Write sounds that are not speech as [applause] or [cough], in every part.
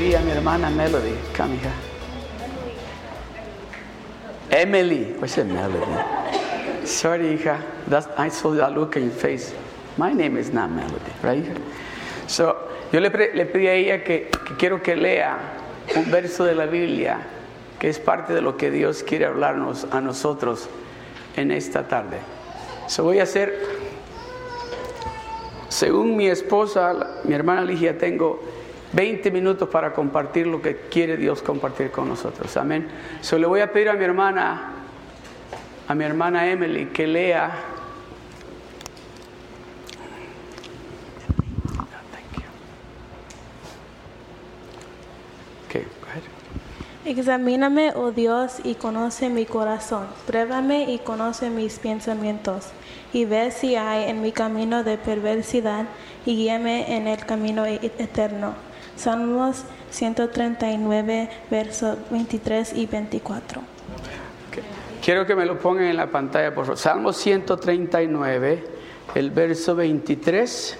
pedí a mi hermana Melody. Come here. Emily. What's it, Melody? Sorry, hija. That's, I saw that look in your face. My name is not Melody, right? So, yo le, le pedí a ella que, que quiero que lea un verso de la Biblia que es parte de lo que Dios quiere hablarnos a nosotros en esta tarde. So voy a hacer, según mi esposa, mi hermana Ligia, tengo 20 minutos para compartir lo que quiere Dios compartir con nosotros. Amén. So le voy a pedir a mi hermana, a mi hermana Emily, que lea. Examíname, oh Dios, y conoce mi corazón. Pruébame y conoce mis pensamientos. Y ve si hay en mi camino de perversidad y guíame en el camino e- eterno. Salmos 139, versos 23 y 24. Ok. Quiero que me lo pongan en la pantalla, por favor. Salmo 139, el verso 23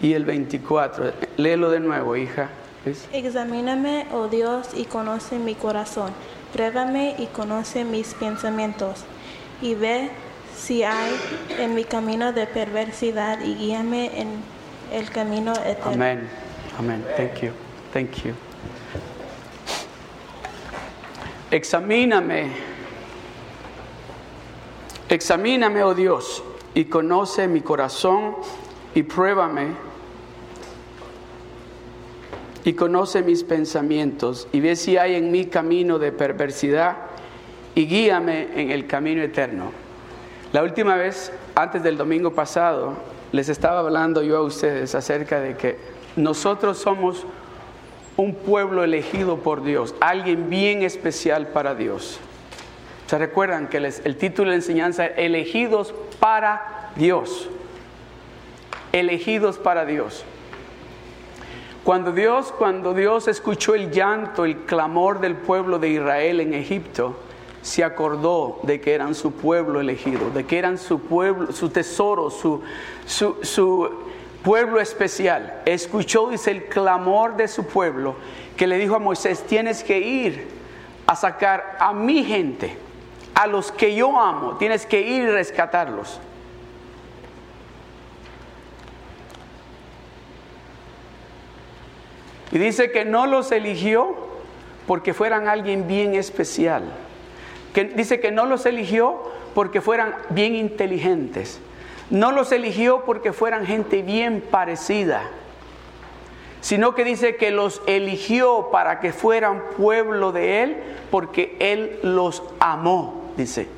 y el 24. Léelo de nuevo, hija. Examíname, oh Dios, y conoce mi corazón. Pruébame y conoce mis pensamientos. Y ve si hay en mi camino de perversidad y guíame en el camino eterno. Amén. Amén. Thank you. Thank you. Examíname. Examíname, oh Dios, y conoce mi corazón y pruébame. Y conoce mis pensamientos y ve si hay en mí camino de perversidad y guíame en el camino eterno. La última vez, antes del domingo pasado, les estaba hablando yo a ustedes acerca de que nosotros somos un pueblo elegido por Dios, alguien bien especial para Dios. ¿Se recuerdan que el título de la enseñanza es Elegidos para Dios? Elegidos para Dios. Cuando Dios, cuando Dios escuchó el llanto, el clamor del pueblo de Israel en Egipto, se acordó de que eran su pueblo elegido, de que eran su pueblo, su tesoro, su, su, su pueblo especial. Escuchó, dice, el clamor de su pueblo, que le dijo a Moisés, tienes que ir a sacar a mi gente, a los que yo amo, tienes que ir y rescatarlos. Y dice que no los eligió porque fueran alguien bien especial. Que dice que no los eligió porque fueran bien inteligentes. No los eligió porque fueran gente bien parecida. Sino que dice que los eligió para que fueran pueblo de él porque él los amó, dice.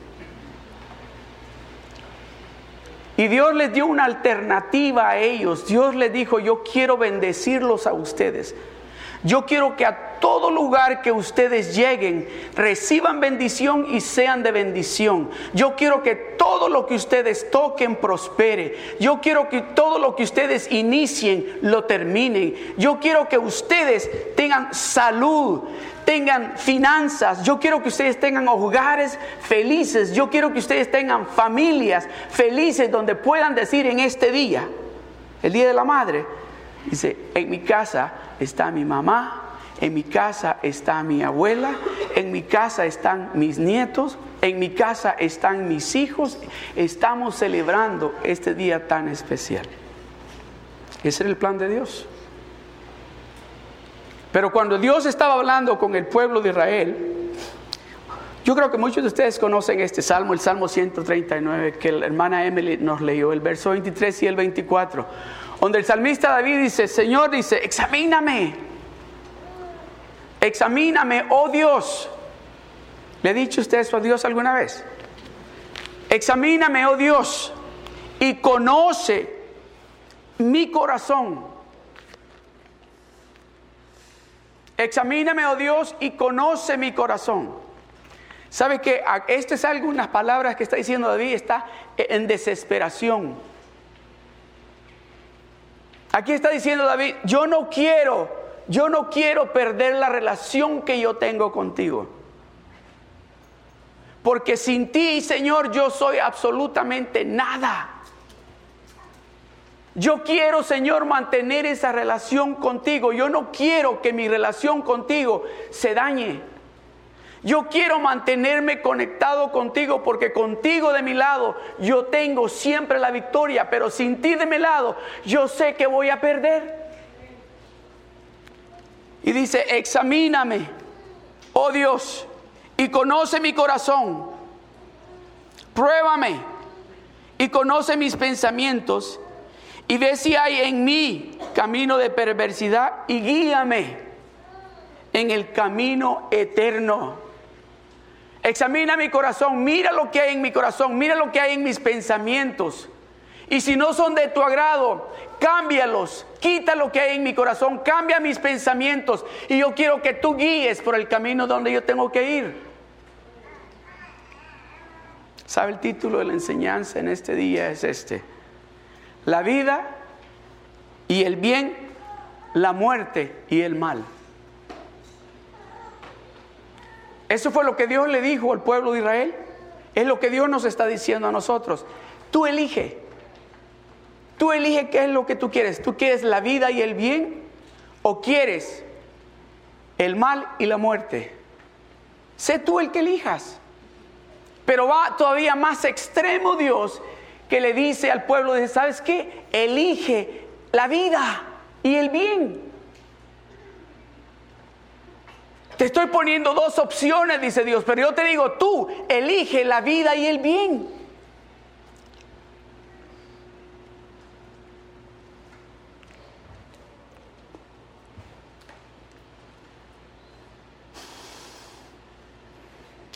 Y Dios les dio una alternativa a ellos. Dios les dijo, yo quiero bendecirlos a ustedes. Yo quiero que a todo lugar que ustedes lleguen reciban bendición y sean de bendición. Yo quiero que todo lo que ustedes toquen prospere. Yo quiero que todo lo que ustedes inicien lo terminen. Yo quiero que ustedes tengan salud, tengan finanzas. Yo quiero que ustedes tengan hogares felices. Yo quiero que ustedes tengan familias felices donde puedan decir en este día, el Día de la Madre, dice, en mi casa está mi mamá, en mi casa está mi abuela, en mi casa están mis nietos, en mi casa están mis hijos. Estamos celebrando este día tan especial. Ese era el plan de Dios. Pero cuando Dios estaba hablando con el pueblo de Israel, yo creo que muchos de ustedes conocen este salmo, el Salmo 139, que la hermana Emily nos leyó, el verso 23 y el 24, donde el salmista David dice, Señor dice, examíname, examíname, oh Dios. ¿Le ha dicho usted eso a Dios alguna vez? Examíname, oh Dios, y conoce mi corazón. Examíname, oh Dios, y conoce mi corazón. ¿Sabe que Esto es algunas palabras que está diciendo David, está en desesperación. Aquí está diciendo David, yo no quiero, yo no quiero perder la relación que yo tengo contigo. Porque sin ti, Señor, yo soy absolutamente nada. Yo quiero, Señor, mantener esa relación contigo. Yo no quiero que mi relación contigo se dañe. Yo quiero mantenerme conectado contigo porque contigo de mi lado yo tengo siempre la victoria, pero sin ti de mi lado yo sé que voy a perder. Y dice, examíname, oh Dios, y conoce mi corazón. Pruébame y conoce mis pensamientos y ve si hay en mí camino de perversidad y guíame en el camino eterno. Examina mi corazón, mira lo que hay en mi corazón, mira lo que hay en mis pensamientos. Y si no son de tu agrado, cámbialos, quita lo que hay en mi corazón, cambia mis pensamientos. Y yo quiero que tú guíes por el camino donde yo tengo que ir. ¿Sabe el título de la enseñanza en este día? Es este. La vida y el bien, la muerte y el mal. Eso fue lo que Dios le dijo al pueblo de Israel. Es lo que Dios nos está diciendo a nosotros. Tú elige. Tú elige qué es lo que tú quieres. ¿Tú quieres la vida y el bien o quieres el mal y la muerte? Sé tú el que elijas. Pero va todavía más extremo Dios que le dice al pueblo, ¿sabes qué? Elige la vida y el bien. Te estoy poniendo dos opciones, dice Dios, pero yo te digo, tú elige la vida y el bien.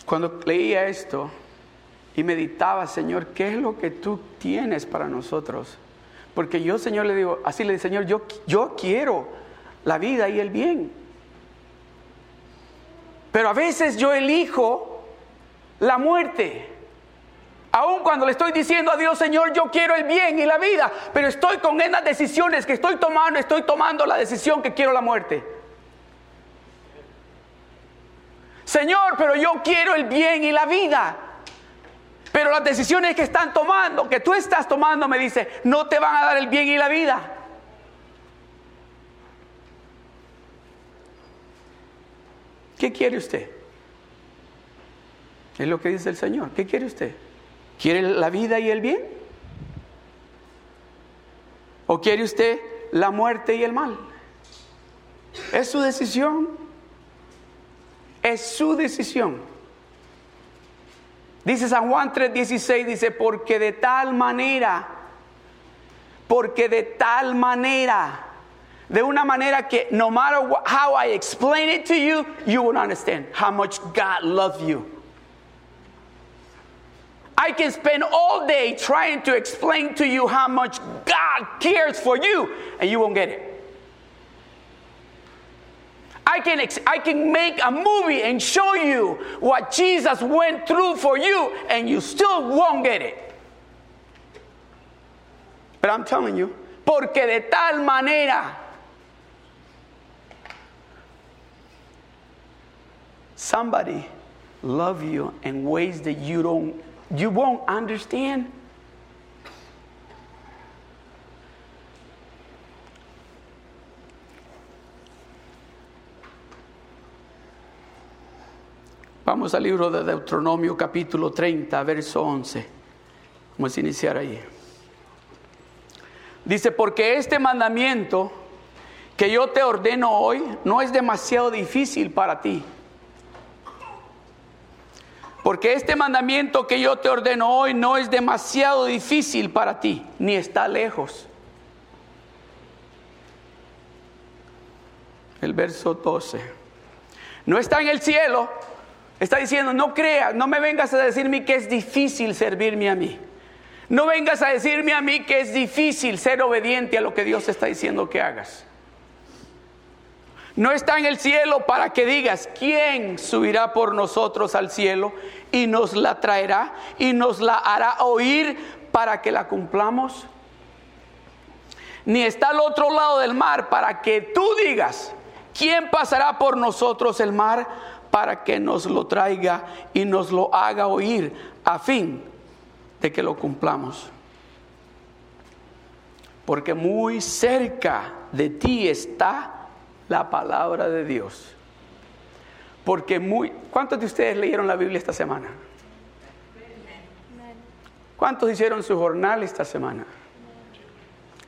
Cuando leía esto y meditaba, Señor, ¿qué es lo que tú tienes para nosotros? Porque yo, Señor, le digo, así le digo, Señor, yo, yo quiero la vida y el bien. Pero a veces yo elijo la muerte. Aun cuando le estoy diciendo a Dios, Señor, yo quiero el bien y la vida, pero estoy con esas decisiones que estoy tomando, estoy tomando la decisión que quiero la muerte. Señor, pero yo quiero el bien y la vida. Pero las decisiones que están tomando, que tú estás tomando, me dice, no te van a dar el bien y la vida. ¿Qué quiere usted? Es lo que dice el Señor. ¿Qué quiere usted? ¿Quiere la vida y el bien? ¿O quiere usted la muerte y el mal? Es su decisión. Es su decisión. Dice San Juan 3:16, dice, porque de tal manera, porque de tal manera de una manera que no matter how I explain it to you, you will understand how much God loves you. I can spend all day trying to explain to you how much God cares for you, and you won't get it. I can, I can make a movie and show you what Jesus went through for you, and you still won't get it. But I'm telling you, porque de tal manera somebody love you in ways that you don't you won't understand Vamos al libro de Deuteronomio capítulo 30, verso 11. Vamos a iniciar ahí. Dice, porque este mandamiento que yo te ordeno hoy no es demasiado difícil para ti porque este mandamiento que yo te ordeno hoy no es demasiado difícil para ti, ni está lejos. El verso 12. No está en el cielo. Está diciendo, no creas, no me vengas a decirme que es difícil servirme a mí. No vengas a decirme a mí que es difícil ser obediente a lo que Dios está diciendo que hagas. No está en el cielo para que digas, ¿quién subirá por nosotros al cielo y nos la traerá y nos la hará oír para que la cumplamos? Ni está al otro lado del mar para que tú digas, ¿quién pasará por nosotros el mar para que nos lo traiga y nos lo haga oír a fin de que lo cumplamos? porque muy cerca de ti está la palabra de Dios. Porque muy... ¿Cuántos de ustedes leyeron la Biblia esta semana? ¿Cuántos hicieron su jornal esta semana?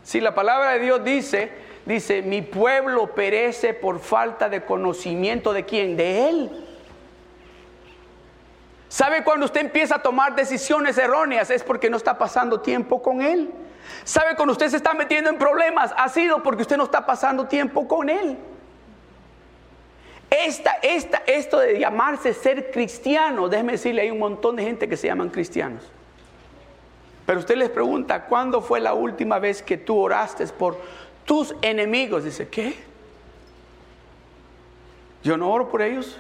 Si la palabra de Dios dice, dice, mi pueblo perece por falta de conocimiento de quién, de Él. ¿Sabe cuando usted empieza a tomar decisiones erróneas? Es porque no está pasando tiempo con Él. ¿Sabe cuando usted se está metiendo en problemas? Ha sido porque usted no está pasando tiempo con Él. Esta, esta, esto de llamarse ser cristiano, déjeme decirle, hay un montón de gente que se llaman cristianos. Pero usted les pregunta, ¿cuándo fue la última vez que tú oraste por tus enemigos? Dice, ¿qué? Yo no oro por ellos.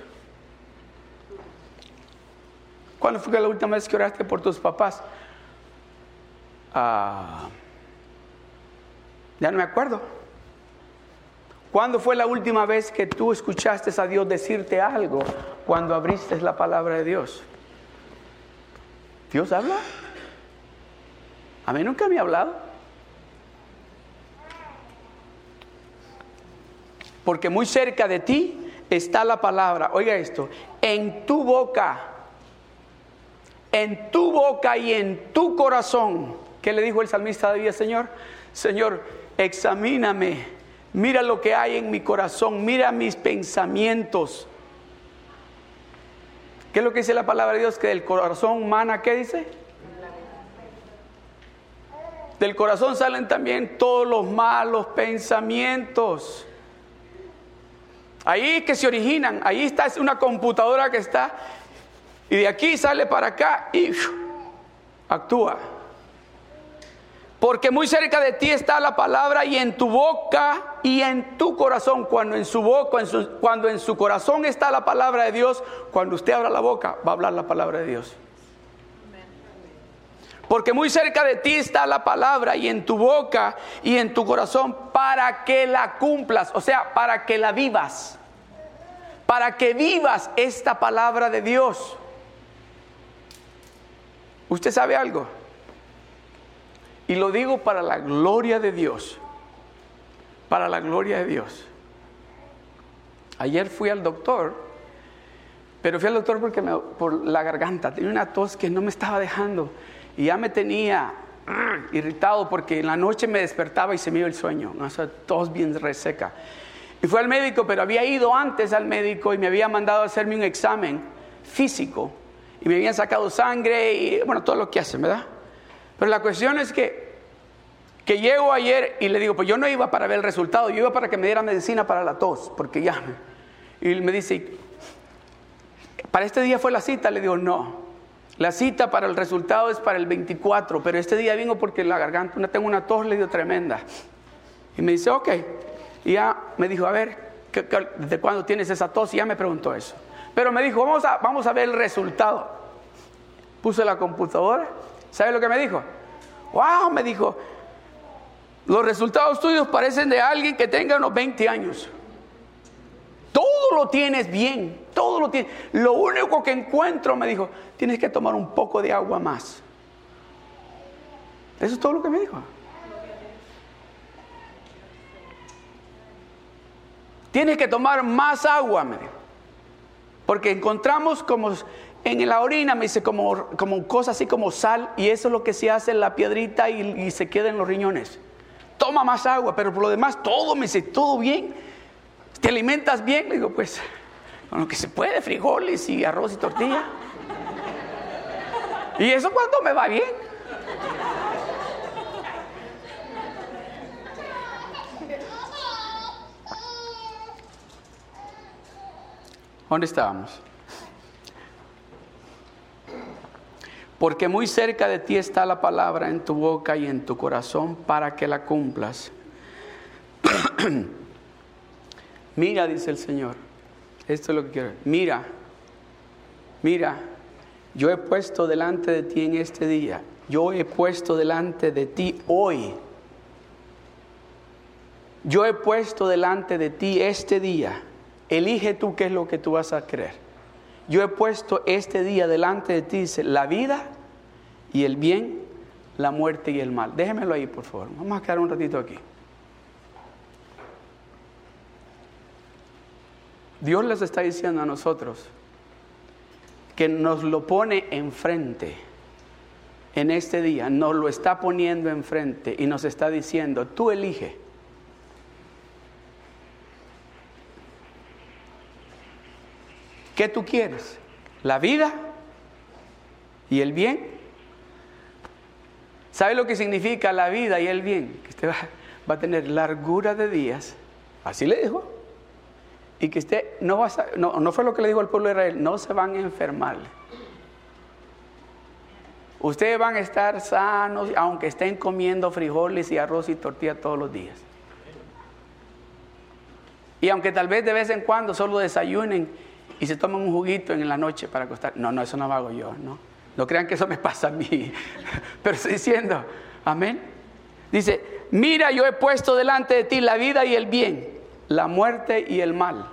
¿Cuándo fue la última vez que oraste por tus papás? Ah, ya no me acuerdo. ¿Cuándo fue la última vez que tú escuchaste a Dios decirte algo cuando abriste la palabra de Dios? ¿Dios habla? A mí nunca me ha hablado. Porque muy cerca de ti está la palabra. Oiga esto, en tu boca, en tu boca y en tu corazón. ¿Qué le dijo el salmista David, Señor? Señor, examíname, mira lo que hay en mi corazón, mira mis pensamientos. ¿Qué es lo que dice la palabra de Dios? Que del corazón humana, ¿qué dice? Del corazón salen también todos los malos pensamientos. Ahí que se originan, ahí está es una computadora que está y de aquí sale para acá y actúa. Porque muy cerca de ti está la palabra y en tu boca y en tu corazón. Cuando en su boca, en su, cuando en su corazón está la palabra de Dios, cuando usted abra la boca, va a hablar la palabra de Dios. Porque muy cerca de ti está la palabra y en tu boca y en tu corazón para que la cumplas, o sea, para que la vivas. Para que vivas esta palabra de Dios. ¿Usted sabe algo? Y lo digo para la gloria de Dios. Para la gloria de Dios. Ayer fui al doctor, pero fui al doctor porque me, por la garganta tenía una tos que no me estaba dejando y ya me tenía mm, irritado porque en la noche me despertaba y se me iba el sueño, ¿no? esa tos bien reseca. Y fui al médico, pero había ido antes al médico y me había mandado a hacerme un examen físico y me habían sacado sangre y bueno, todo lo que hacen, ¿verdad? Pero la cuestión es que, que llego ayer y le digo, pues yo no iba para ver el resultado, yo iba para que me diera medicina para la tos, porque ya. Y me dice, ¿para este día fue la cita? Le digo, no. La cita para el resultado es para el 24, pero este día vengo porque la garganta, tengo una tos, le dio tremenda. Y me dice, ok. Y ya me dijo, a ver, ¿desde cuándo tienes esa tos? Y ya me preguntó eso. Pero me dijo, vamos a, vamos a ver el resultado. Puse la computadora. ¿Sabe lo que me dijo? Wow, me dijo, los resultados tuyos parecen de alguien que tenga unos 20 años. Todo lo tienes bien, todo lo tienes. Lo único que encuentro, me dijo, tienes que tomar un poco de agua más. Eso es todo lo que me dijo. Tienes que tomar más agua, me dijo. Porque encontramos como en la orina, me dice, como, como cosas así como sal, y eso es lo que se hace en la piedrita y, y se queda en los riñones. Toma más agua, pero por lo demás, todo, me dice, todo bien. ¿Te alimentas bien? Le digo, pues, con lo que se puede, frijoles y arroz y tortilla. ¿Y eso cuando me va bien? ¿Dónde estábamos? Porque muy cerca de ti está la palabra en tu boca y en tu corazón para que la cumplas. [clears throat] Mira, dice el Señor, esto es lo que quiero. Mira, mira, yo he puesto delante de ti en este día, yo he puesto delante de ti hoy. Yo he puesto delante de ti este día. Elige tú qué es lo que tú vas a creer. Yo he puesto este día delante de ti, dice, la vida y el bien, la muerte y el mal. Déjenmelo ahí, por favor. Vamos a quedar un ratito aquí. Dios les está diciendo a nosotros que nos lo pone enfrente en este día, nos lo está poniendo enfrente y nos está diciendo, tú elige. ¿Qué tú quieres? ¿La vida y el bien? ¿Sabe lo que significa la vida y el bien? Que usted va, a tener largura de días. Así le dijo y que usted no va a, no, no fue lo que le dijo al pueblo de Israel, no se van a enfermar. Ustedes van a estar sanos aunque estén comiendo frijoles y arroz y tortilla todos los días. Y aunque tal vez de vez en cuando solo desayunen y se tomen un juguito en la noche para acostar. No, no, eso no lo hago yo, ¿no? No crean que eso me pasa a mí. [laughs] Pero estoy diciendo, amén. Dice, mira, yo he puesto delante de ti la vida y el bien la muerte y el mal.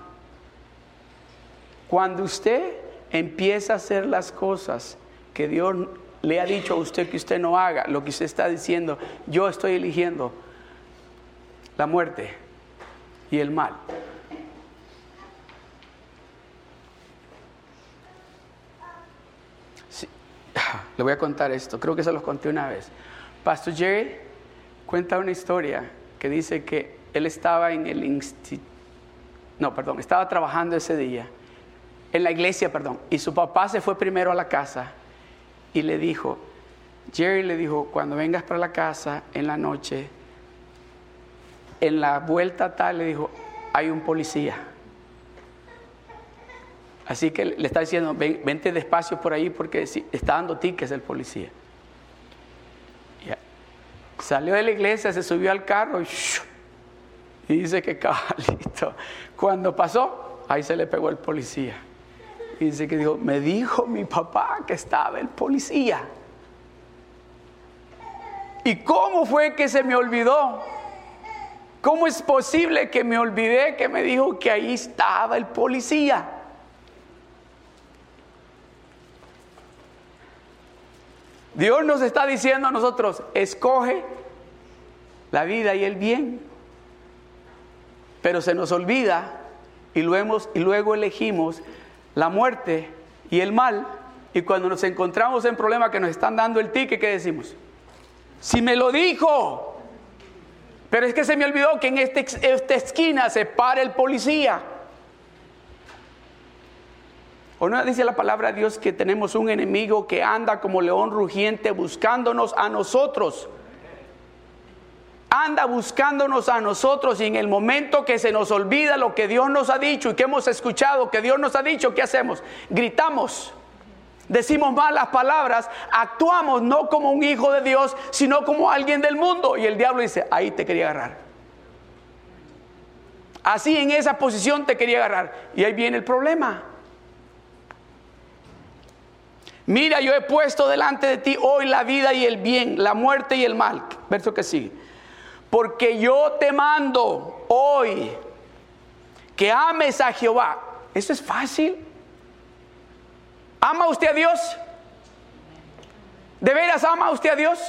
Cuando usted empieza a hacer las cosas que Dios le ha dicho a usted que usted no haga, lo que usted está diciendo, yo estoy eligiendo la muerte y el mal. [laughs] Le voy a contar esto, creo que se los conté una vez. Pastor Jerry cuenta una historia que dice que él estaba en el instituto, no, perdón, estaba trabajando ese día, en la iglesia, perdón, y su papá se fue primero a la casa y le dijo, Jerry le dijo, cuando vengas para la casa en la noche, en la vuelta tal, le dijo, hay un policía. Así que le está diciendo, vente despacio por ahí porque está dando tickets el policía. Salió de la iglesia, se subió al carro y y dice que cabalito, cuando pasó, ahí se le pegó el policía. Y dice que dijo, me dijo mi papá que estaba el policía. ¿Y cómo fue que se me olvidó? ¿Cómo es posible que me olvidé que me dijo que ahí estaba el policía? Dios nos está diciendo a nosotros, escoge la vida y el bien pero se nos olvida y luego, y luego elegimos la muerte y el mal. Y cuando nos encontramos en problemas que nos están dando el ticket, ¿qué decimos? Si me lo dijo, pero es que se me olvidó que en este, esta esquina se para el policía. ¿O no dice la palabra de Dios que tenemos un enemigo que anda como león rugiente buscándonos a nosotros? Anda buscándonos a nosotros y en el momento que se nos olvida lo que Dios nos ha dicho y que hemos escuchado, que Dios nos ha dicho, ¿qué hacemos? Gritamos, decimos malas palabras, actuamos no como un hijo de Dios, sino como alguien del mundo. Y el diablo dice, ahí te quería agarrar. Así en esa posición te quería agarrar. Y ahí viene el problema. Mira, yo he puesto delante de ti hoy la vida y el bien, la muerte y el mal. Verso que sigue porque yo te mando hoy que ames a Jehová. Eso es fácil. ¿Ama usted a Dios? ¿De veras ama usted a Dios?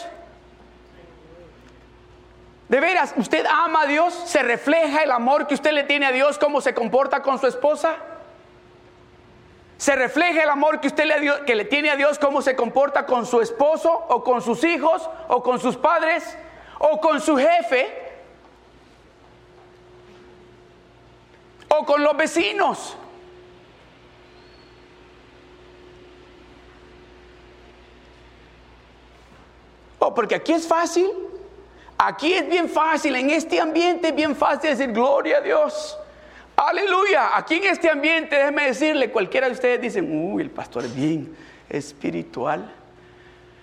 ¿De veras usted ama a Dios? ¿Se refleja el amor que usted le tiene a Dios, cómo se comporta con su esposa? ¿Se refleja el amor que usted le, que le tiene a Dios, cómo se comporta con su esposo o con sus hijos o con sus padres? O con su jefe o con los vecinos. Oh, porque aquí es fácil. Aquí es bien fácil, en este ambiente es bien fácil decir gloria a Dios. Aleluya. Aquí en este ambiente, déjeme decirle, cualquiera de ustedes dicen, uy, el pastor es bien espiritual.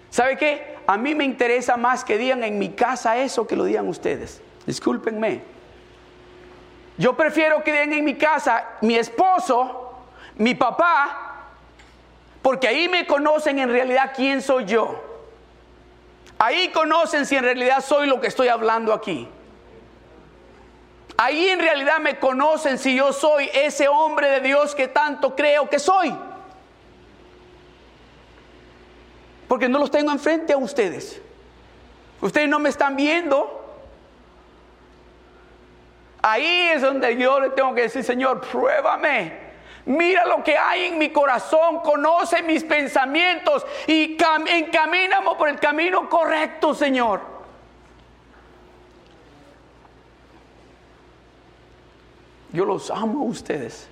¿Sabe qué? A mí me interesa más que digan en mi casa eso que lo digan ustedes. Discúlpenme. Yo prefiero que digan en mi casa mi esposo, mi papá, porque ahí me conocen en realidad quién soy yo. Ahí conocen si en realidad soy lo que estoy hablando aquí. Ahí en realidad me conocen si yo soy ese hombre de Dios que tanto creo que soy. Porque no los tengo enfrente a ustedes. Ustedes no me están viendo. Ahí es donde yo le tengo que decir, Señor, pruébame. Mira lo que hay en mi corazón, conoce mis pensamientos y encamíname por el camino correcto, Señor. Yo los amo a ustedes.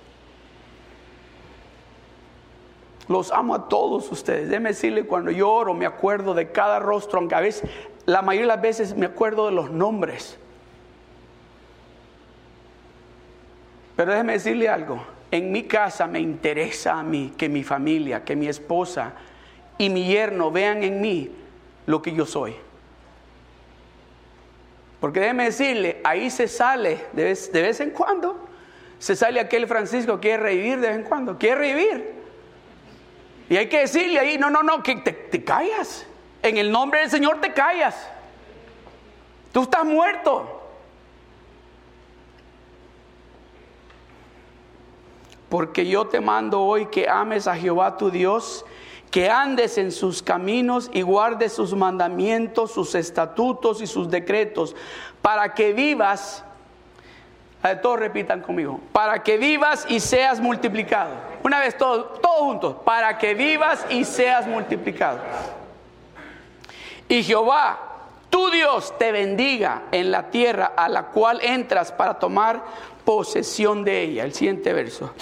Los amo a todos ustedes. Déjeme decirle, cuando yo oro me acuerdo de cada rostro, aunque a veces, la mayoría de las veces me acuerdo de los nombres. Pero déjeme decirle algo, en mi casa me interesa a mí que mi familia, que mi esposa y mi yerno vean en mí lo que yo soy. Porque déjeme decirle, ahí se sale de vez, en cuando, se sale aquel Francisco quiere revivir de vez en cuando, quiere revivir. Y hay que decirle ahí, no, no, no, que te, te callas. En el nombre del Señor te callas. Tú estás muerto. Porque yo te mando hoy que ames a Jehová tu Dios, que andes en sus caminos y guardes sus mandamientos, sus estatutos y sus decretos, para que vivas todos repitan conmigo. Para que vivas y seas multiplicado. Una vez todos, todos juntos. Para que vivas y seas multiplicado. Y Jehová, tu Dios, te bendiga en la tierra a la cual entras para tomar posesión de ella. El siguiente verso.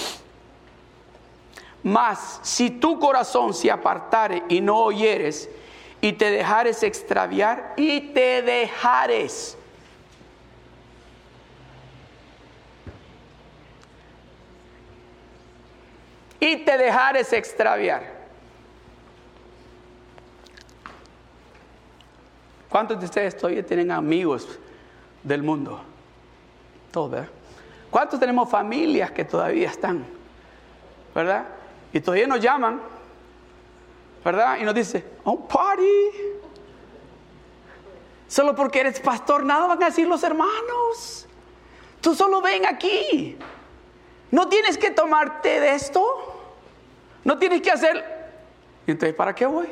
Mas si tu corazón se apartare y no oyeres, y te dejares extraviar, y te dejares y te dejares extraviar. ¿Cuántos de ustedes todavía tienen amigos del mundo? Todos, ¿verdad? ¿Cuántos tenemos familias que todavía están? ¿Verdad? Y todavía nos llaman, ¿verdad? Y nos dice, oh, party. Solo porque eres pastor, nada van a decir los hermanos. Tú solo ven aquí. No tienes que tomarte de esto. No tienes que hacer. ¿Y entonces para qué voy?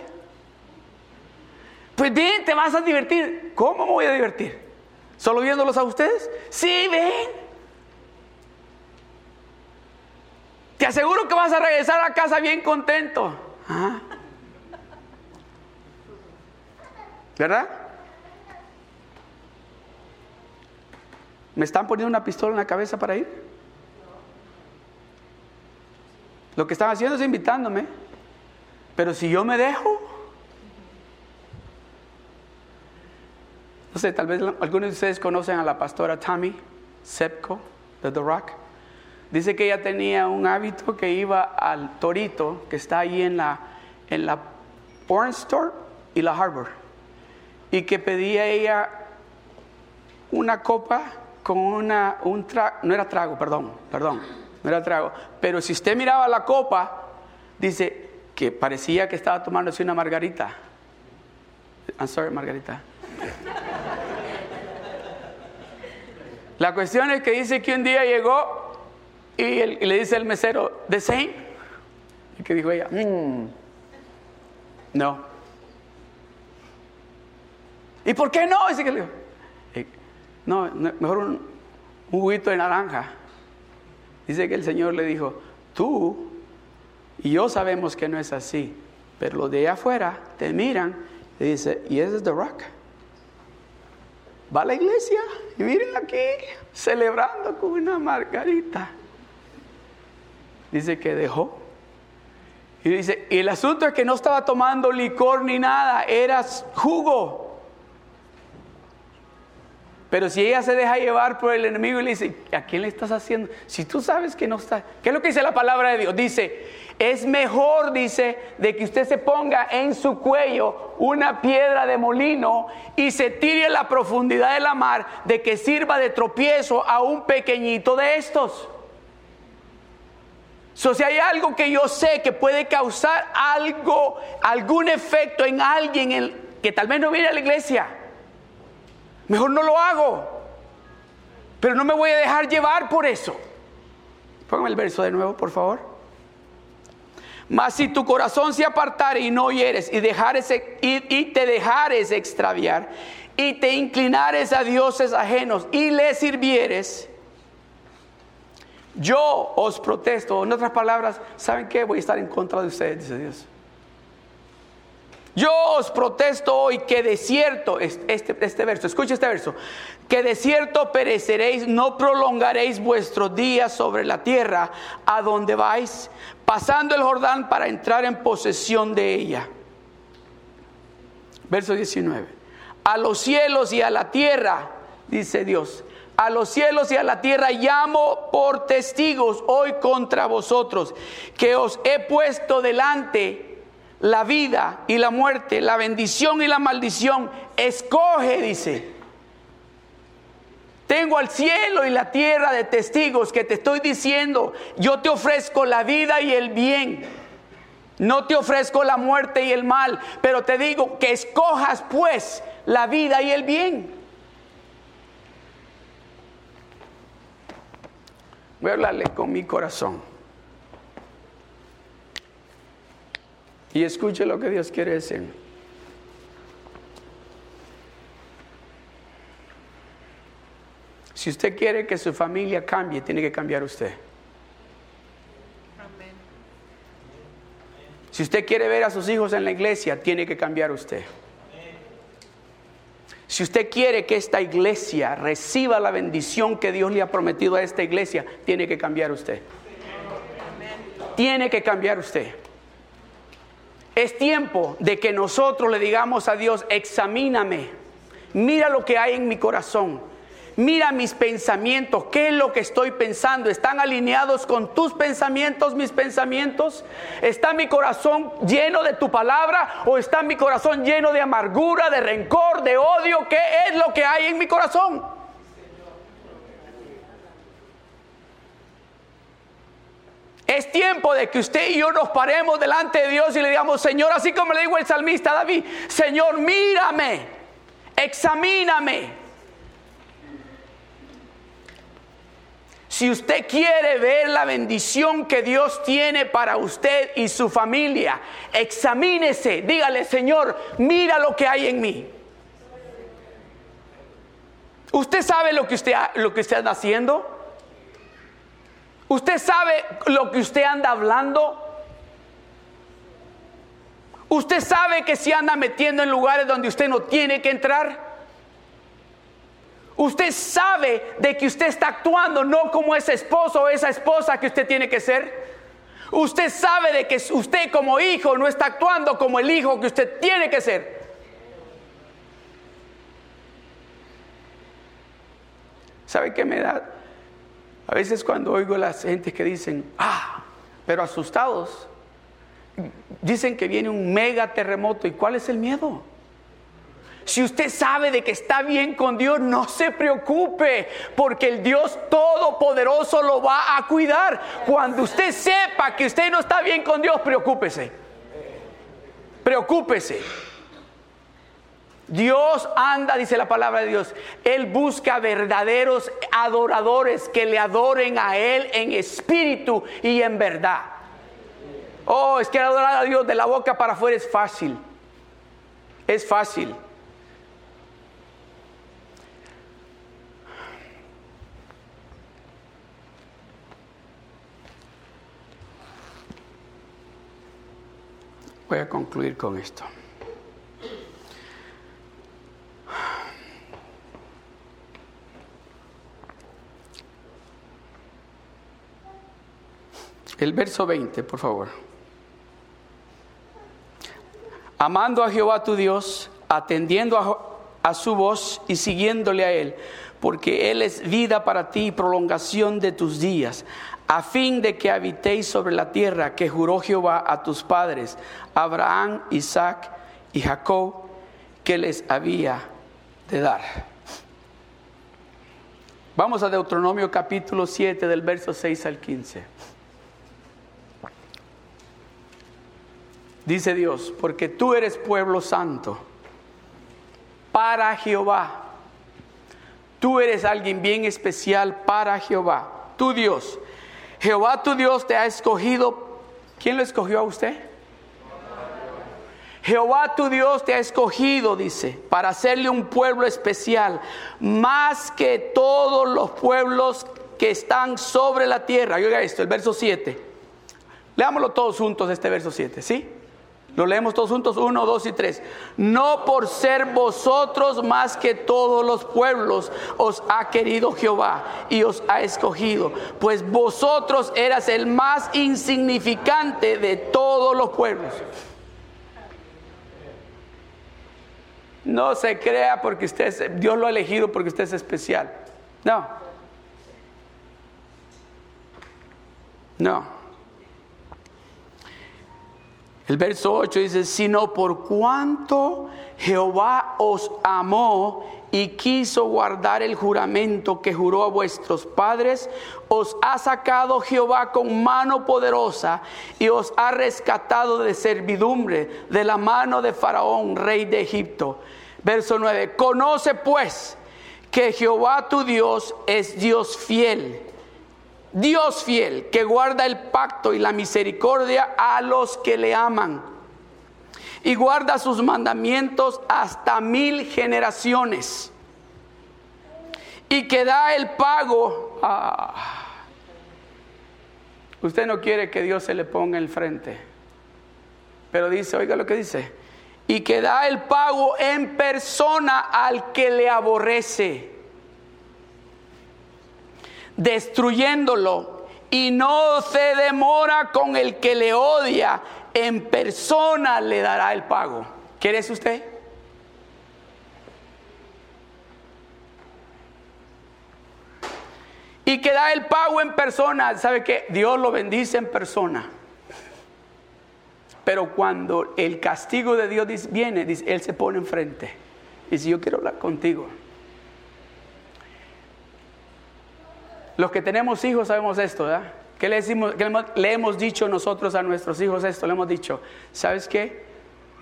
Pues bien, te vas a divertir. ¿Cómo me voy a divertir? ¿Solo viéndolos a ustedes? Sí, ven. Te aseguro que vas a regresar a casa bien contento. ¿Ah? ¿Verdad? ¿Me están poniendo una pistola en la cabeza para ir? Lo que están haciendo es invitándome. Pero si yo me dejo, no sé, tal vez algunos de ustedes conocen a la pastora Tammy Sepko de The Rock. Dice que ella tenía un hábito que iba al Torito, que está ahí en la, en la Orange Store y la Harbor, y que pedía ella una copa con una, un trago, no era trago, perdón, perdón, Pero si usted miraba la copa, dice que parecía que estaba tomándose una margarita. I'm sorry, margarita. La cuestión es que dice que un día llegó y, le dice al mesero, ¿the same? Y que dijo ella, mm, no. ¿Y por qué no? Dice que le dijo, eh, no, mejor un, un juguito de naranja. Dice que el Señor le dijo, tú y yo sabemos que no es así, pero los de allá afuera te miran y dice, y ese es The Rock. Va a la iglesia y miren aquí, celebrando con una margarita. Dice que dejó. Y dice, y el asunto es que no estaba tomando licor ni nada, era jugo. Pero si ella se deja llevar por el enemigo y le dice, ¿a quién le estás haciendo? Si tú sabes que no está, ¿qué es lo que dice la palabra de Dios? Dice, es mejor, dice, de que usted se ponga en su cuello una piedra de molino y se tire a la profundidad de la mar, de que sirva de tropiezo a un pequeñito de estos. So, si hay algo que yo sé que puede causar algo, algún efecto en alguien que tal vez no viene a la iglesia, Mejor no lo hago. Pero no me voy a dejar llevar por eso. Póngame el verso de nuevo, por favor. Mas si tu corazón se apartare y no oyeres y, dejares, y, y te dejares extraviar y te inclinares a dioses ajenos y les sirvieres, yo os protesto. En otras palabras, ¿saben qué? Voy a estar en contra de ustedes, dice Dios. Yo os protesto hoy que de cierto, este, este verso, escucha este verso, que de cierto pereceréis, no prolongaréis vuestros días sobre la tierra a donde vais, pasando el Jordán para entrar en posesión de ella. Verso 19. A los cielos y a la tierra, dice Dios, a los cielos y a la tierra llamo por testigos hoy contra vosotros, que os he puesto delante la vida y la muerte, la bendición y la maldición. Escoge, dice. Tengo al cielo y la tierra de testigos que te estoy diciendo, yo te ofrezco la vida y el bien. No te ofrezco la muerte y el mal, pero te digo que escojas pues la vida y el bien. Voy a hablarle con mi corazón. Y escuche lo que Dios quiere decir. Si usted quiere que su familia cambie, tiene que cambiar usted. Si usted quiere ver a sus hijos en la iglesia, tiene que cambiar usted. Si usted quiere que esta iglesia reciba la bendición que Dios le ha prometido a esta iglesia, tiene que cambiar usted. Tiene que cambiar usted. Es tiempo de que nosotros le digamos a Dios, examíname, mira lo que hay en mi corazón, mira mis pensamientos, qué es lo que estoy pensando, ¿están alineados con tus pensamientos, mis pensamientos? ¿Está mi corazón lleno de tu palabra o está mi corazón lleno de amargura, de rencor, de odio? ¿Qué es lo que hay en mi corazón? Es tiempo de que usted y yo nos paremos delante de Dios y le digamos, Señor, así como le digo el salmista David, Señor, mírame, examíname. Si usted quiere ver la bendición que Dios tiene para usted y su familia, examínese, dígale, Señor, mira lo que hay en mí. ¿Usted sabe lo que usted, lo que usted anda haciendo? ¿Usted sabe lo que usted anda hablando? ¿Usted sabe que se anda metiendo en lugares donde usted no tiene que entrar? Usted sabe de que usted está actuando no como ese esposo o esa esposa que usted tiene que ser. Usted sabe de que usted como hijo no está actuando como el hijo que usted tiene que ser. ¿Sabe qué me da? A veces cuando oigo a las gentes que dicen, ah, pero asustados, dicen que viene un mega terremoto. ¿Y cuál es el miedo? Si usted sabe de que está bien con Dios, no se preocupe, porque el Dios Todopoderoso lo va a cuidar. Cuando usted sepa que usted no está bien con Dios, preocúpese. Preocúpese. Dios anda, dice la palabra de Dios. Él busca verdaderos adoradores que le adoren a Él en espíritu y en verdad. Oh, es que adorar a Dios de la boca para afuera es fácil. Es fácil. Voy a concluir con esto. El verso 20, por favor. Amando a Jehová tu Dios, atendiendo a, su voz y siguiéndole a Él, porque Él es vida para ti y prolongación de tus días, a fin de que habitéis sobre la tierra que juró Jehová a tus padres, Abraham, Isaac y Jacob, que les había de dar. Vamos a Deuteronomio capítulo 7 del verso 6 al 15. Dice Dios, porque tú eres pueblo santo para Jehová. Tú eres alguien bien especial para Jehová, tu Dios. Jehová tu Dios te ha escogido ¿Quién lo escogió a usted? Jehová tu Dios te ha escogido, dice, para hacerle un pueblo especial, más que todos los pueblos que están sobre la tierra. Oiga esto, el verso 7. Leámoslo todos juntos, este verso 7, ¿sí? Lo leemos todos juntos, 1, 2 y 3. No por ser vosotros más que todos los pueblos os ha querido Jehová y os ha escogido, pues vosotros eras el más insignificante de todos los pueblos. No se crea porque usted es, Dios lo ha elegido porque usted es especial. No. No. El verso 8 dice, sino por cuanto Jehová os amó y quiso guardar el juramento que juró a vuestros padres, os ha sacado Jehová con mano poderosa y os ha rescatado de servidumbre de la mano de Faraón, rey de Egipto. Verso 9, conoce pues que Jehová tu Dios es Dios fiel. Dios fiel, que guarda el pacto y la misericordia a los que le aman y guarda sus mandamientos hasta mil generaciones y que da el pago. Usted no quiere que Dios se le ponga el frente, pero dice, oiga lo que dice, y que da el pago en persona al que le aborrece, destruyéndolo, y no se demora con el que le odia, en persona le dará el pago. ¿Quiere usted? Y que da el pago en persona. ¿Sabe qué? Dios lo bendice en persona. Pero cuando el castigo de Dios viene, Él se pone enfrente. Y dice, yo quiero hablar contigo. Los que tenemos hijos sabemos esto, ¿verdad? ¿Qué le, decimos, le hemos dicho nosotros a nuestros hijos esto? Le hemos dicho, ¿sabes qué?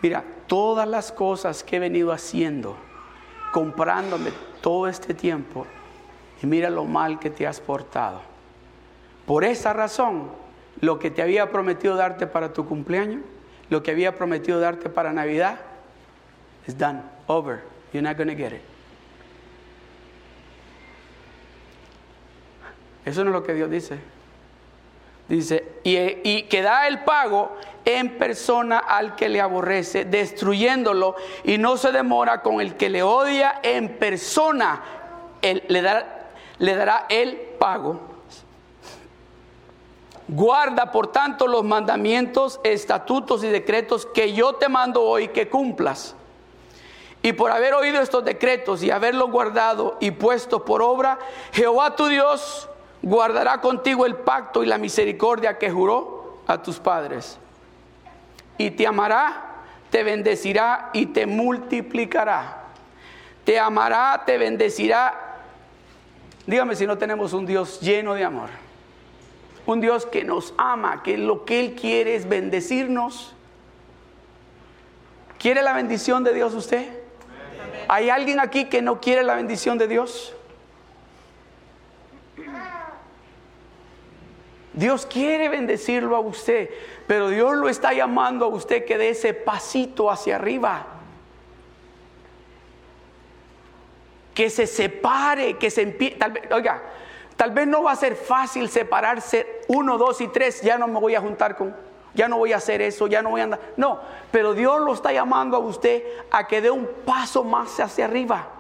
Mira, todas las cosas que he venido haciendo, comprándome todo este tiempo, y mira lo mal que te has portado. Por esa razón, lo que te había prometido darte para tu cumpleaños, lo que había prometido darte para Navidad, es done, over. You're not going to get it. Eso no es lo que Dios dice. Dice, y, que da el pago en persona al que le aborrece, destruyéndolo, y no se demora con el que le odia en persona, le, dará, le dará el pago. Guarda, por tanto, los mandamientos, estatutos y decretos que yo te mando hoy que cumplas. Y por haber oído estos decretos y haberlos guardado y puesto por obra, Jehová tu Dios guardará contigo el pacto y la misericordia que juró a tus padres. Y te amará, te bendecirá y te multiplicará. Te amará, te bendecirá. Dígame si no tenemos un Dios lleno de amor. Un Dios que nos ama, que lo que Él quiere es bendecirnos. ¿Quiere la bendición de Dios usted? ¿Hay alguien aquí que no quiere la bendición de Dios? Dios quiere bendecirlo a usted, pero Dios lo está llamando a usted que dé ese pasito hacia arriba. Que se separe, que se empiece. Oiga, tal vez no va a ser fácil separarse uno, dos y tres. Ya no me voy a juntar con, ya no voy a hacer eso, ya no voy a andar. No, pero Dios lo está llamando a usted a que dé un paso más hacia arriba.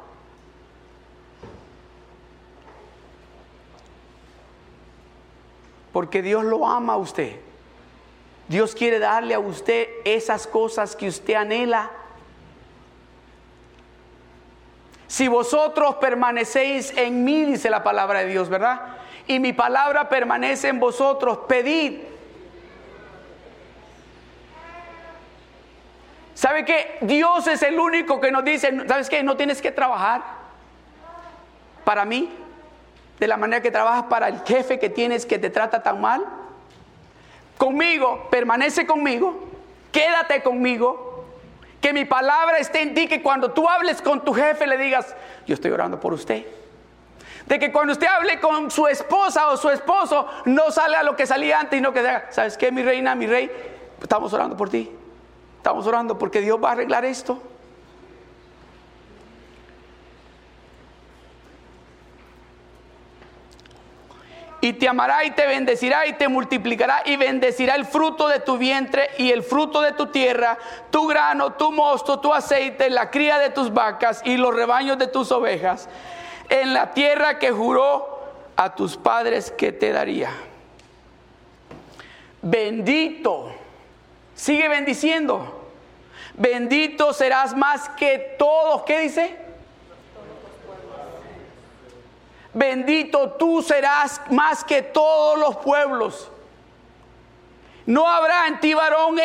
Porque Dios lo ama a usted. Dios quiere darle a usted esas cosas que usted anhela. Si vosotros permanecéis en mí, dice la palabra de Dios, ¿verdad? Y mi palabra permanece en vosotros, pedid. ¿Sabe que Dios es el único que nos dice, ¿sabes qué? No tienes que trabajar para mí de la manera que trabajas para el jefe que tienes que te trata tan mal. Conmigo, permanece conmigo, quédate conmigo, que mi palabra esté en ti, que cuando tú hables con tu jefe le digas, yo estoy orando por usted. De que cuando usted hable con su esposa o su esposo, no salga lo que salía antes y no que diga, ¿sabes qué, mi reina, mi rey? Estamos orando por ti. Estamos orando porque Dios va a arreglar esto. Y te amará y te bendecirá y te multiplicará y bendecirá el fruto de tu vientre y el fruto de tu tierra, tu grano, tu mosto, tu aceite, la cría de tus vacas y los rebaños de tus ovejas, en la tierra que juró a tus padres que te daría. Bendito, sigue bendiciendo. Bendito serás más que todos. ¿Qué dice? Bendito tú serás más que todos los pueblos. No habrá en ti varón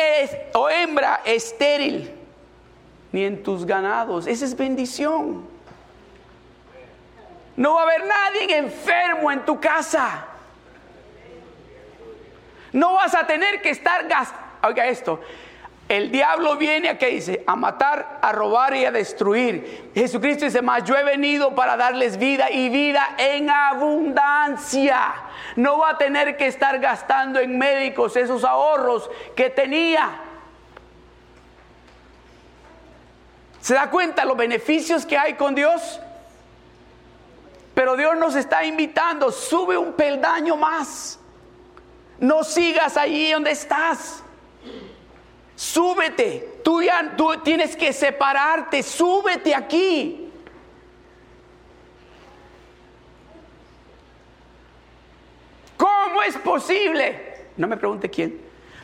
o hembra estéril, ni en tus ganados. Esa es bendición. No va a haber nadie enfermo en tu casa. No vas a tener que estar gastando. Oiga esto, el diablo viene a que dice, a matar, a robar y a destruir. Jesucristo dice, más yo he venido para darles vida y vida en abundancia. No va a tener que estar gastando en médicos esos ahorros que tenía. ¿Se da cuenta los beneficios que hay con Dios? Pero Dios nos está invitando, sube un peldaño más. No sigas allí donde estás. Súbete. Tú ya tú tienes que separarte. Súbete aquí. ¿Cómo es posible? No me pregunte quién.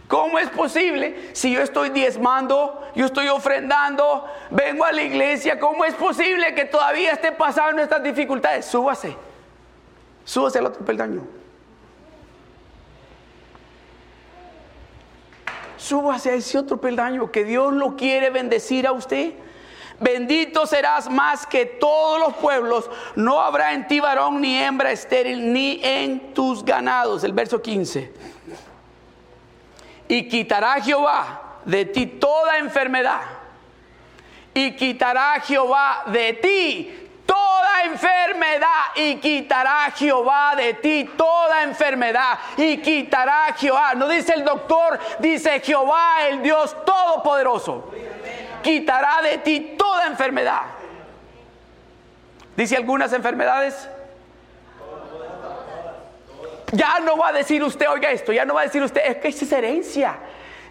¿Cómo es posible si yo estoy diezmando, yo estoy ofrendando, vengo a la iglesia? ¿Cómo es posible que todavía esté pasando estas dificultades? Súbase. Súbase al otro peldaño. Súbase a ese otro peldaño que Dios lo quiere bendecir a usted. Bendito serás más que todos los pueblos. No habrá en ti varón ni hembra estéril, ni en tus ganados. El verso 15. Y quitará Jehová de ti toda enfermedad. Y quitará Jehová de ti toda enfermedad y quitará Jehová de ti toda enfermedad y quitará Jehová. No dice el doctor, dice Jehová el Dios todopoderoso. Quitará de ti toda enfermedad. Dice algunas enfermedades. Ya no va a decir usted, oiga esto, ya no va a decir usted, es que es herencia.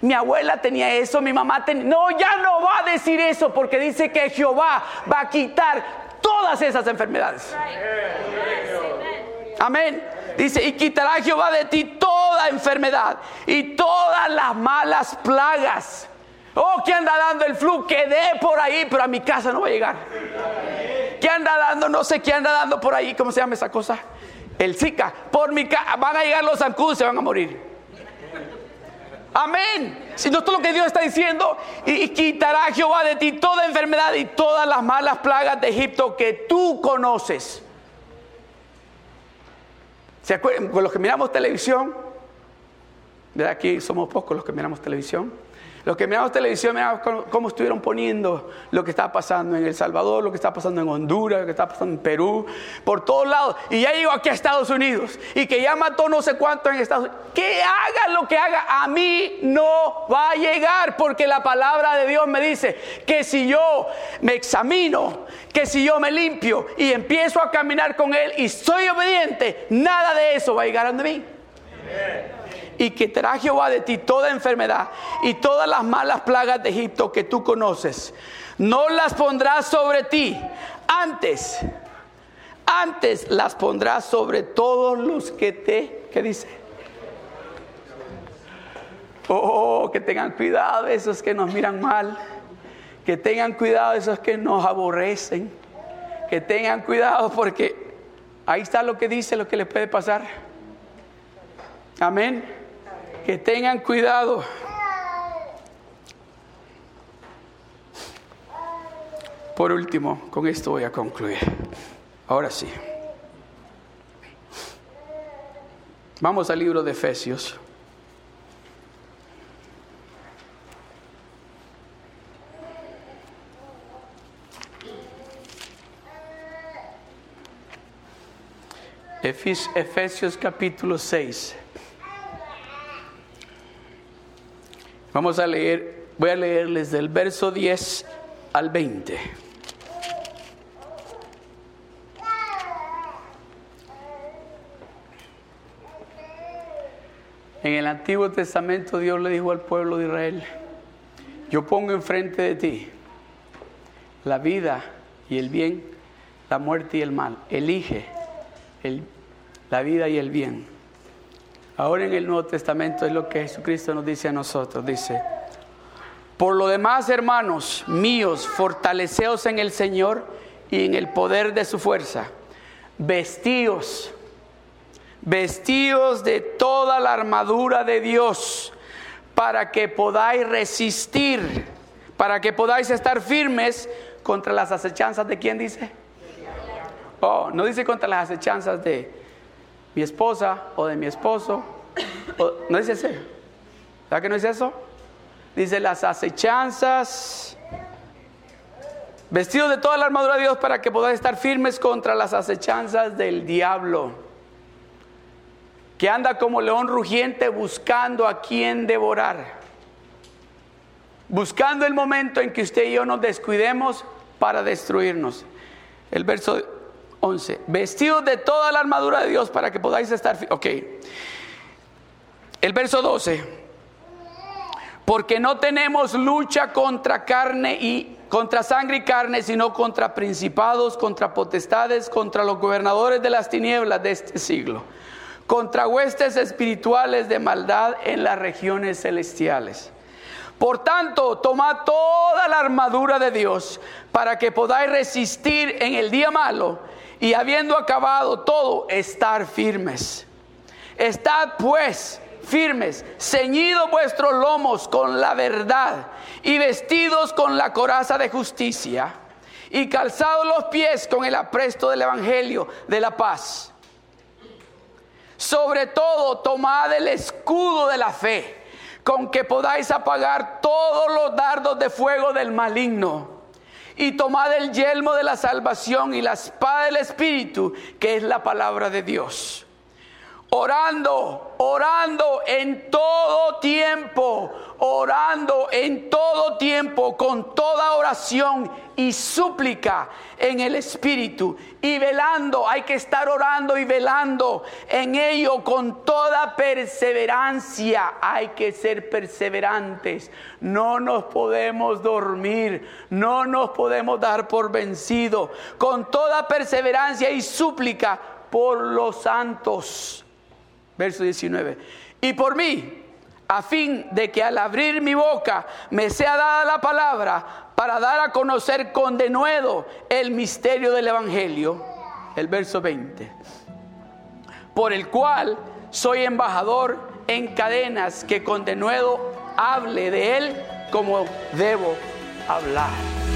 Mi abuela tenía eso, mi mamá tenía... No, ya no va a decir eso porque dice que Jehová va a quitar todas esas enfermedades. Amén. Dice, y quitará Jehová de ti toda enfermedad y todas las malas plagas. Oh, que anda dando el flu, quedé por ahí, pero a mi casa no va a llegar. ¿Qué anda dando? No sé qué anda dando por ahí. ¿Cómo se llama esa cosa? El Zika. Por mi casa van a llegar los zancudos, se van a morir. Amén. Si no es lo que Dios está diciendo, y, quitará Jehová de ti toda enfermedad y todas las malas plagas de Egipto que tú conoces. ¿Se acuerdan? Con los que miramos televisión, ¿verdad? Aquí somos pocos los que miramos televisión. Los que miramos televisión, miramos cómo, estuvieron poniendo lo que está pasando en El Salvador, lo que está pasando en Honduras, lo que está pasando en Perú, por todos lados. Y ya llegó aquí a Estados Unidos y que ya mató no sé cuánto en Estados Unidos. Que haga lo que haga, a mí no va a llegar, porque la palabra de Dios me dice que si yo me examino, que si yo me limpio y empiezo a caminar con Él y soy obediente, nada de eso va a llegar a mí y quitará Jehová de ti toda enfermedad y todas las malas plagas de Egipto que tú conoces. No las pondrás sobre ti, antes, antes las pondrás sobre todos los que te, ¿qué dice? Oh, que tengan cuidado esos que nos miran mal, que tengan cuidado esos que nos aborrecen, que tengan cuidado porque ahí está lo que dice, lo que les puede pasar. Amén que tengan cuidado. Por último, con esto voy a concluir. Ahora sí. Vamos al libro de Efesios. Efes- Efesios capítulo 6. Vamos a leer, voy a leerles del verso 10 al 20. En el Antiguo Testamento Dios le dijo al pueblo de Israel, yo pongo enfrente de ti la vida y el bien, la muerte y el mal. Elige el- la vida y el bien. Ahora en el Nuevo Testamento es lo que Jesucristo nos dice a nosotros. Dice, por lo demás, hermanos míos, fortaleceos en el Señor y en el poder de su fuerza. Vestíos, vestíos de toda la armadura de Dios para que podáis resistir, para que podáis estar firmes contra las acechanzas de quién dice. Oh, no dice contra las acechanzas de mi esposa o de mi esposo. O- no dice eso. ¿Verdad que no dice eso? Dice las acechanzas. Vestidos de toda la armadura de Dios para que podáis estar firmes contra las acechanzas del diablo. Que anda como león rugiente buscando a quien devorar. Buscando el momento en que usted y yo nos descuidemos para destruirnos. El verso 11. Vestidos de toda la armadura de Dios para que podáis estar... Ok. El verso 12. Porque no tenemos lucha contra carne y contra sangre y carne, sino contra principados, contra potestades, contra los gobernadores de las tinieblas de este siglo, contra huestes espirituales de maldad en las regiones celestiales. Por tanto, tomad toda la armadura de Dios para que podáis resistir en el día malo y habiendo acabado todo, estar firmes. Estad pues firmes, ceñidos vuestros lomos con la verdad y vestidos con la coraza de justicia y calzados los pies con el apresto del Evangelio de la paz. Sobre todo, tomad el escudo de la fe, con que podáis apagar todos los dardos de fuego del maligno. Y tomad el yelmo de la salvación y la espada del Espíritu, que es la palabra de Dios. Orando, orando en todo tiempo, orando en todo tiempo, con toda oración y súplica en el Espíritu. Y velando, hay que estar orando y velando en ello con toda perseverancia. Hay que ser perseverantes. No nos podemos dormir, no nos podemos dar por vencido. Con toda perseverancia y súplica por los santos verso 19. Y por mí, a fin de que al abrir mi boca me sea dada la palabra para dar a conocer con denuedo el misterio del Evangelio. El verso 20. Por el cual soy embajador en cadenas que con denuedo hable de él como debo hablar.